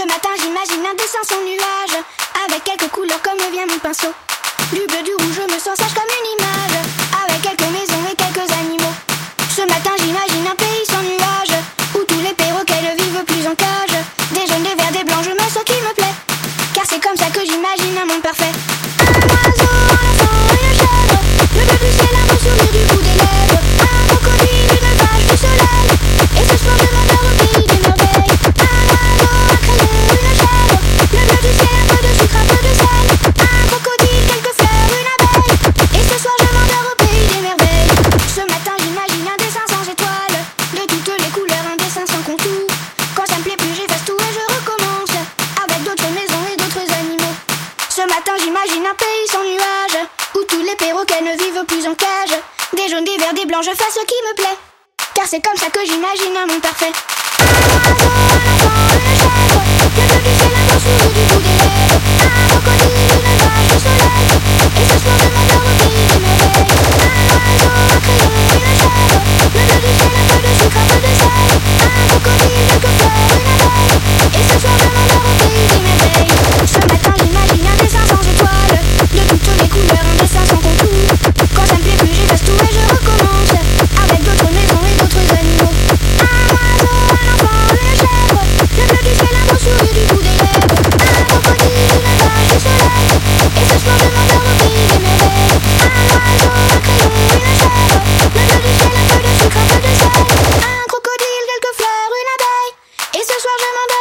Ce matin j'imagine un dessin sans nuage Avec quelques couleurs comme vient mon pinceau. Du bleu, du rouge, je me sens sage comme une image Avec quelques maisons et quelques animaux. Ce matin j'imagine un pays sans nuage Où tous les perroquets ne vivent plus en cage. Des jaunes, des verts, des blancs, je me sens qui me plaît. Car c'est comme ça que j'imagine un monde parfait Perroquets ne vivent plus en cage. Des jaunes, des verts, des blancs, je fais ce qui me plaît. Car c'est comme ça que j'imagine un monde parfait why I'm in my